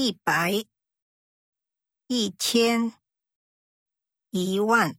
一百一千一万。